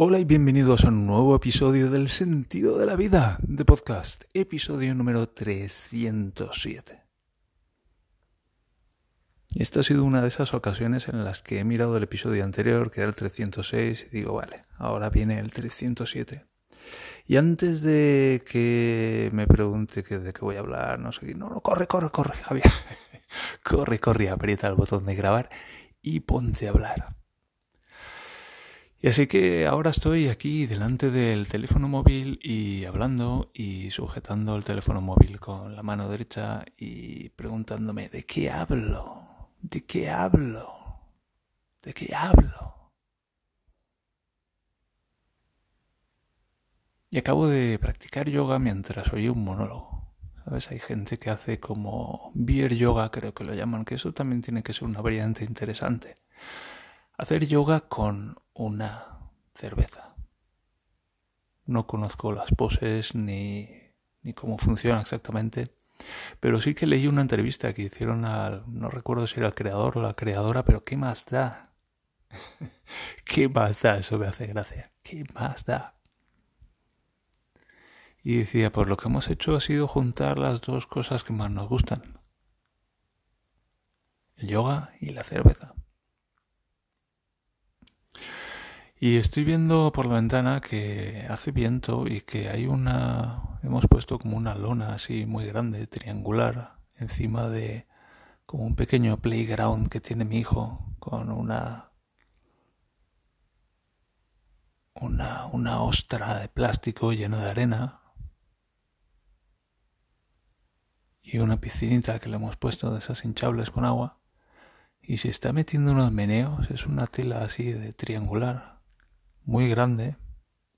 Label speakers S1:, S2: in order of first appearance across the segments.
S1: Hola y bienvenidos a un nuevo episodio del Sentido de la Vida de podcast, episodio número 307. Esta ha sido una de esas ocasiones en las que he mirado el episodio anterior, que era el 306, y digo, vale, ahora viene el 307. Y antes de que me pregunte que de qué voy a hablar, no sé qué, no, no, corre, corre, corre, Javier. corre, corre, aprieta el botón de grabar y ponte a hablar. Y así que ahora estoy aquí delante del teléfono móvil y hablando y sujetando el teléfono móvil con la mano derecha y preguntándome ¿de qué hablo? ¿De qué hablo? ¿De qué hablo? Y acabo de practicar yoga mientras oí un monólogo. ¿Sabes? Hay gente que hace como beer yoga, creo que lo llaman, que eso también tiene que ser una variante interesante. Hacer yoga con una cerveza. No conozco las poses ni, ni cómo funciona exactamente, pero sí que leí una entrevista que hicieron al, no recuerdo si era el creador o la creadora, pero ¿qué más da? ¿Qué más da? Eso me hace gracia. ¿Qué más da? Y decía, pues lo que hemos hecho ha sido juntar las dos cosas que más nos gustan. El yoga y la cerveza. Y estoy viendo por la ventana que hace viento y que hay una... Hemos puesto como una lona así muy grande, triangular, encima de como un pequeño playground que tiene mi hijo con una... Una, una ostra de plástico llena de arena y una piscinita que le hemos puesto de esas hinchables con agua. Y se está metiendo unos meneos, es una tela así de triangular muy grande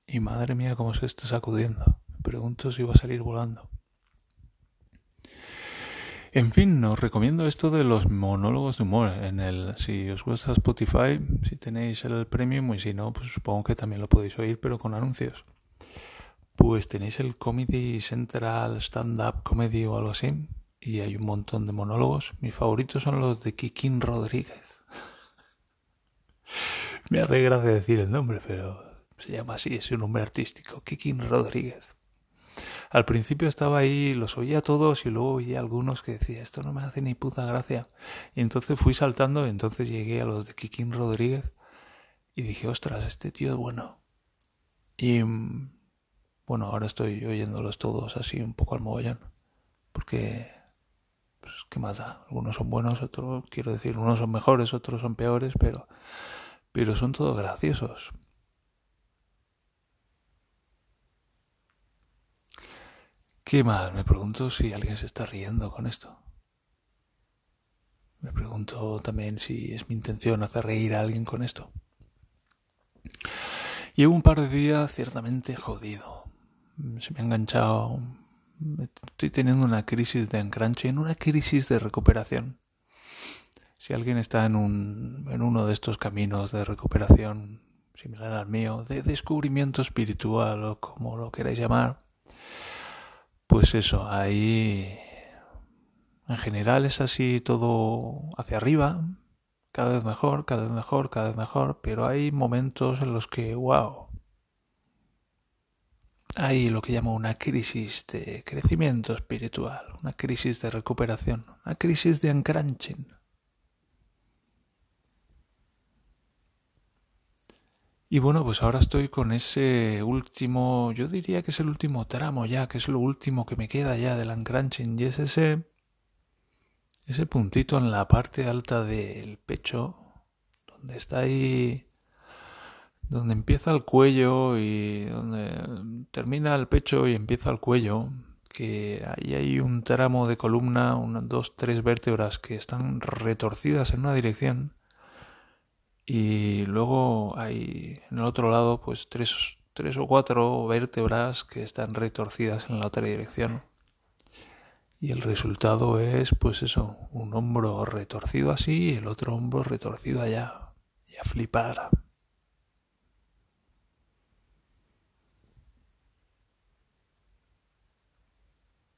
S1: y madre mía cómo se está sacudiendo. Me pregunto si va a salir volando. En fin, os recomiendo esto de los monólogos de humor. En el, si os gusta Spotify, si tenéis el premium y si no, pues supongo que también lo podéis oír, pero con anuncios. Pues tenéis el Comedy Central Stand Up Comedy o algo así, y hay un montón de monólogos. Mis favoritos son los de Kikín Rodríguez. Me hace gracia decir el nombre, pero se llama así, es un nombre artístico, Kikin Rodríguez. Al principio estaba ahí, los oía todos y luego oía algunos que decía, esto no me hace ni puta gracia. Y entonces fui saltando y entonces llegué a los de Kikin Rodríguez y dije, ostras, este tío es bueno. Y bueno, ahora estoy oyéndolos todos así un poco al mogollón. Porque, pues, ¿qué más da? Algunos son buenos, otros, quiero decir, unos son mejores, otros son peores, pero pero son todos graciosos. ¿Qué más? Me pregunto si alguien se está riendo con esto. Me pregunto también si es mi intención hacer reír a alguien con esto. Llevo un par de días ciertamente jodido. Se me ha enganchado. Estoy teniendo una crisis de en una crisis de recuperación. Si alguien está en, un, en uno de estos caminos de recuperación similar al mío, de descubrimiento espiritual o como lo queráis llamar, pues eso, ahí en general es así todo hacia arriba, cada vez mejor, cada vez mejor, cada vez mejor, pero hay momentos en los que, wow, hay lo que llamo una crisis de crecimiento espiritual, una crisis de recuperación, una crisis de encranching. Y bueno, pues ahora estoy con ese último, yo diría que es el último tramo ya, que es lo último que me queda ya del uncrunching, y es ese, ese puntito en la parte alta del pecho, donde está ahí, donde empieza el cuello y donde termina el pecho y empieza el cuello, que ahí hay un tramo de columna, unas dos, tres vértebras que están retorcidas en una dirección y luego hay en el otro lado pues tres, tres o cuatro vértebras que están retorcidas en la otra dirección. Y el resultado es pues eso, un hombro retorcido así y el otro hombro retorcido allá. Y a flipar.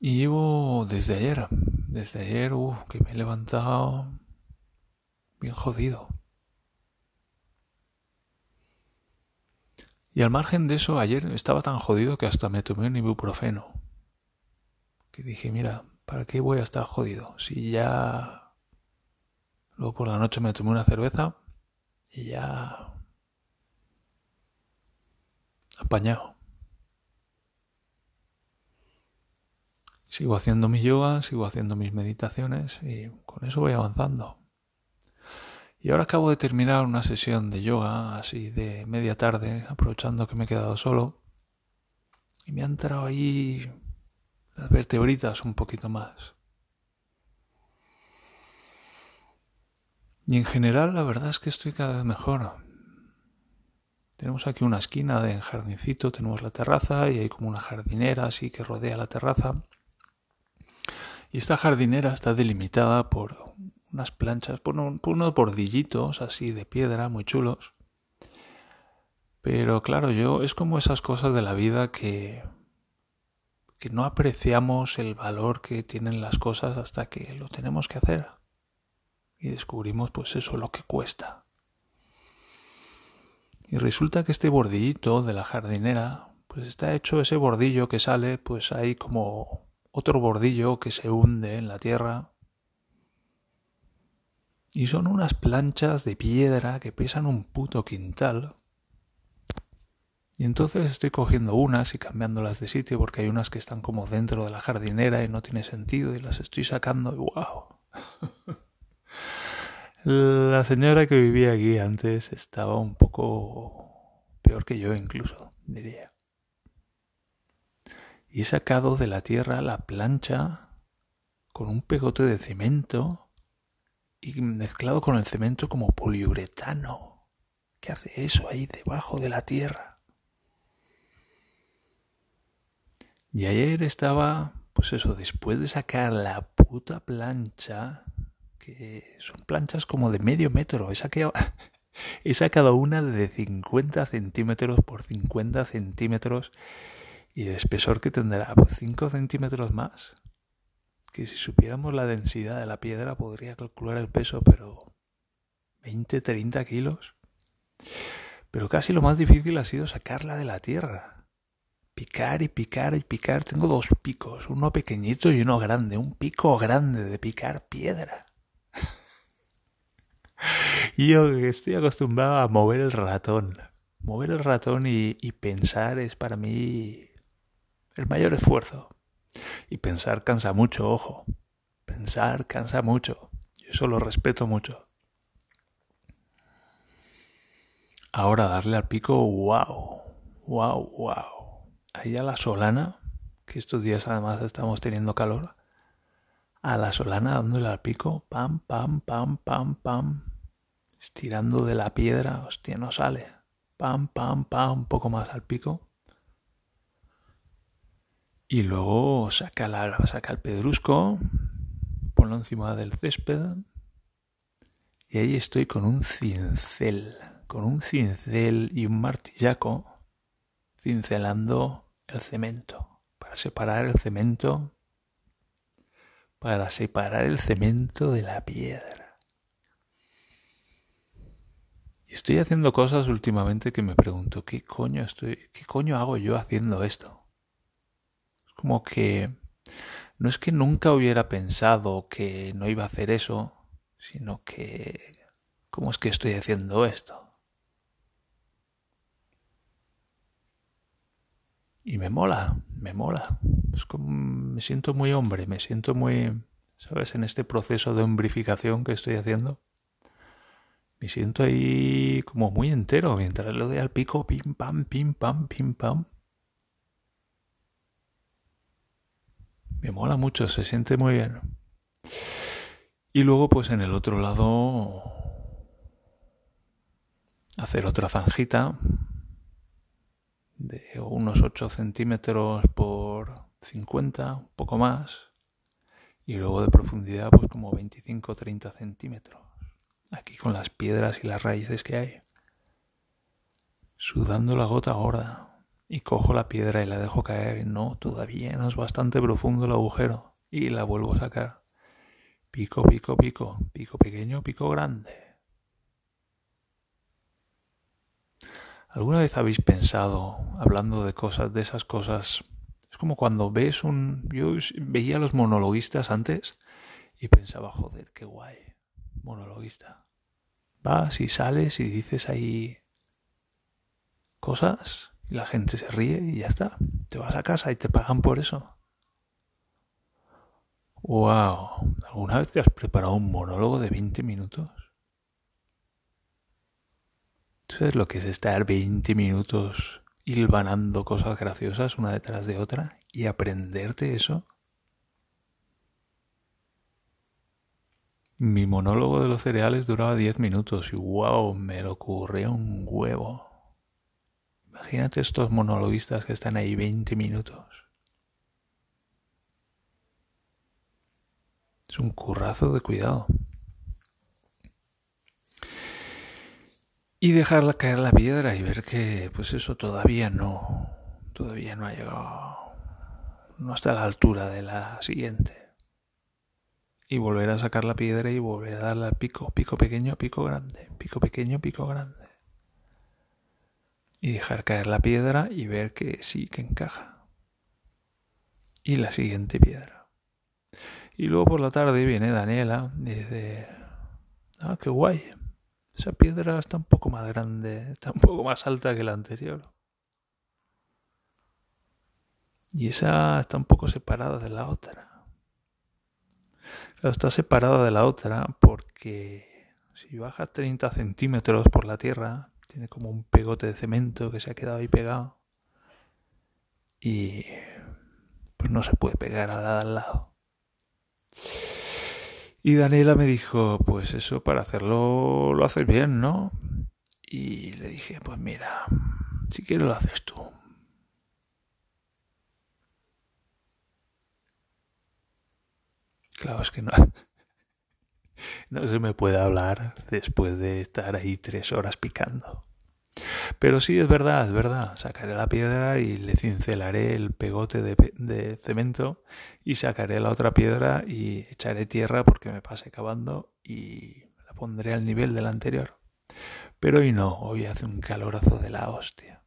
S1: Y llevo desde ayer, desde ayer, uh, que me he levantado bien jodido. Y al margen de eso, ayer estaba tan jodido que hasta me tomé un ibuprofeno. Que dije, mira, ¿para qué voy a estar jodido? Si ya... Luego por la noche me tomé una cerveza y ya... Apañado. Sigo haciendo mi yoga, sigo haciendo mis meditaciones y con eso voy avanzando. Y ahora acabo de terminar una sesión de yoga así de media tarde, aprovechando que me he quedado solo. Y me han entrado ahí las vertebritas un poquito más. Y en general la verdad es que estoy cada vez mejor. Tenemos aquí una esquina de jardincito, tenemos la terraza y hay como una jardinera así que rodea la terraza. Y esta jardinera está delimitada por unas planchas, por, unos bordillitos así de piedra muy chulos. Pero claro, yo es como esas cosas de la vida que que no apreciamos el valor que tienen las cosas hasta que lo tenemos que hacer y descubrimos pues eso lo que cuesta. Y resulta que este bordillito de la jardinera pues está hecho ese bordillo que sale pues hay como otro bordillo que se hunde en la tierra y son unas planchas de piedra que pesan un puto quintal. Y entonces estoy cogiendo unas y cambiándolas de sitio porque hay unas que están como dentro de la jardinera y no tiene sentido y las estoy sacando y wow. la señora que vivía aquí antes estaba un poco peor que yo incluso, diría. Y he sacado de la tierra la plancha con un pegote de cemento y mezclado con el cemento como poliuretano. ¿Qué hace eso ahí debajo de la tierra? Y ayer estaba, pues eso, después de sacar la puta plancha, que son planchas como de medio metro, he sacado, he sacado una de 50 centímetros por 50 centímetros y de espesor que tendrá 5 pues, centímetros más que si supiéramos la densidad de la piedra podría calcular el peso, pero 20, 30 kilos. Pero casi lo más difícil ha sido sacarla de la tierra. Picar y picar y picar. Tengo dos picos, uno pequeñito y uno grande. Un pico grande de picar piedra. y yo estoy acostumbrado a mover el ratón. Mover el ratón y, y pensar es para mí el mayor esfuerzo. Y pensar cansa mucho, ojo. Pensar cansa mucho. Yo eso lo respeto mucho. Ahora darle al pico, wow, wow, wow. Ahí a la solana, que estos días además estamos teniendo calor. A la solana dándole al pico, pam, pam, pam, pam, pam. Estirando de la piedra, hostia, no sale. Pam, pam, pam, un poco más al pico. Y luego saca, la, saca el pedrusco, ponlo encima del césped. Y ahí estoy con un cincel, con un cincel y un martillaco cincelando el cemento, para separar el cemento, para separar el cemento de la piedra. Y estoy haciendo cosas últimamente que me pregunto, ¿qué coño estoy, qué coño hago yo haciendo esto? Como que no es que nunca hubiera pensado que no iba a hacer eso, sino que ¿cómo es que estoy haciendo esto? Y me mola, me mola. Es como, me siento muy hombre, me siento muy, ¿sabes? En este proceso de hombrificación que estoy haciendo. Me siento ahí como muy entero, mientras lo de al pico, pim pam, pim pam, pim pam. Me mola mucho, se siente muy bien. Y luego, pues en el otro lado, hacer otra zanjita de unos 8 centímetros por 50, un poco más. Y luego de profundidad, pues como 25 30 centímetros. Aquí con las piedras y las raíces que hay. Sudando la gota gorda y cojo la piedra y la dejo caer. No, todavía no es bastante profundo el agujero y la vuelvo a sacar. Pico, pico, pico, pico pequeño, pico grande. ¿Alguna vez habéis pensado, hablando de cosas, de esas cosas, es como cuando ves un... Yo veía a los monologuistas antes y pensaba, joder, qué guay, monologuista. Vas y sales y dices ahí cosas y la gente se ríe y ya está. Te vas a casa y te pagan por eso. Wow, ¿alguna vez te has preparado un monólogo de 20 minutos? ¿Sabes lo que es estar 20 minutos hilvanando cosas graciosas una detrás de otra y aprenderte eso? Mi monólogo de los cereales duraba 10 minutos y wow, me lo ocurrió un huevo. Imagínate estos monologuistas que están ahí 20 minutos. Es un currazo de cuidado. Y dejarla caer la piedra y ver que, pues eso todavía no, todavía no ha llegado, no está a la altura de la siguiente. Y volver a sacar la piedra y volver a darle al pico, pico pequeño, pico grande, pico pequeño, pico grande. Y dejar caer la piedra y ver que sí, que encaja. Y la siguiente piedra. Y luego por la tarde viene Daniela y dice, ah, qué guay esa piedra está un poco más grande, está un poco más alta que la anterior. Y esa está un poco separada de la otra. está separada de la otra porque si baja 30 centímetros por la tierra, tiene como un pegote de cemento que se ha quedado ahí pegado. Y pues no se puede pegar a la al lado. Y Daniela me dijo, pues eso para hacerlo lo haces bien, ¿no? Y le dije, pues mira, si quieres lo haces tú. Claro, es que no, no se me puede hablar después de estar ahí tres horas picando. Pero sí, es verdad, es verdad. Sacaré la piedra y le cincelaré el pegote de, cemento y sacaré la otra piedra y echaré tierra porque me pase cavando y la pondré al nivel de la anterior. Pero hoy no, hoy hace un calorazo de la hostia.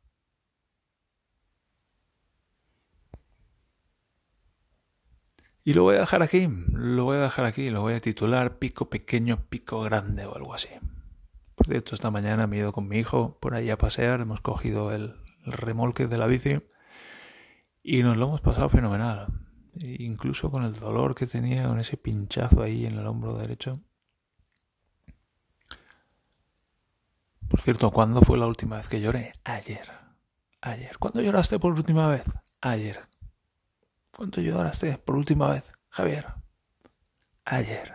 S1: Y lo voy a dejar aquí, lo voy a dejar aquí, lo voy a titular Pico Pequeño, Pico Grande o algo así. Por cierto, esta mañana me he ido con mi hijo por ahí a pasear, hemos cogido el, remolque de la bici y nos lo hemos pasado fenomenal. E incluso con el dolor que tenía con ese pinchazo ahí en el hombro derecho. Por cierto, ¿cuándo fue la última vez que lloré? Ayer. Ayer. ¿Cuándo lloraste por última vez? Ayer. ¿Cuánto lloraste por última vez, Javier? Ayer.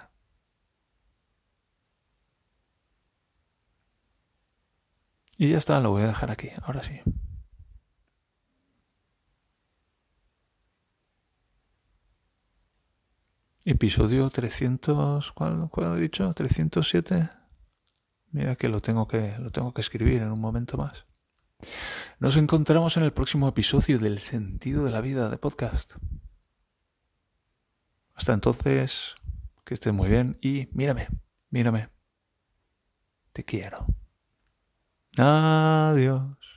S1: Y ya está, lo voy a dejar aquí, ahora sí. Episodio 300, ¿cuál, ¿cuál, he dicho? 307. Mira que lo tengo que lo tengo que escribir en un momento más. Nos encontramos en el próximo episodio del sentido de la vida de podcast. Hasta entonces, que estés muy bien y mírame, mírame. Te quiero. Adiós.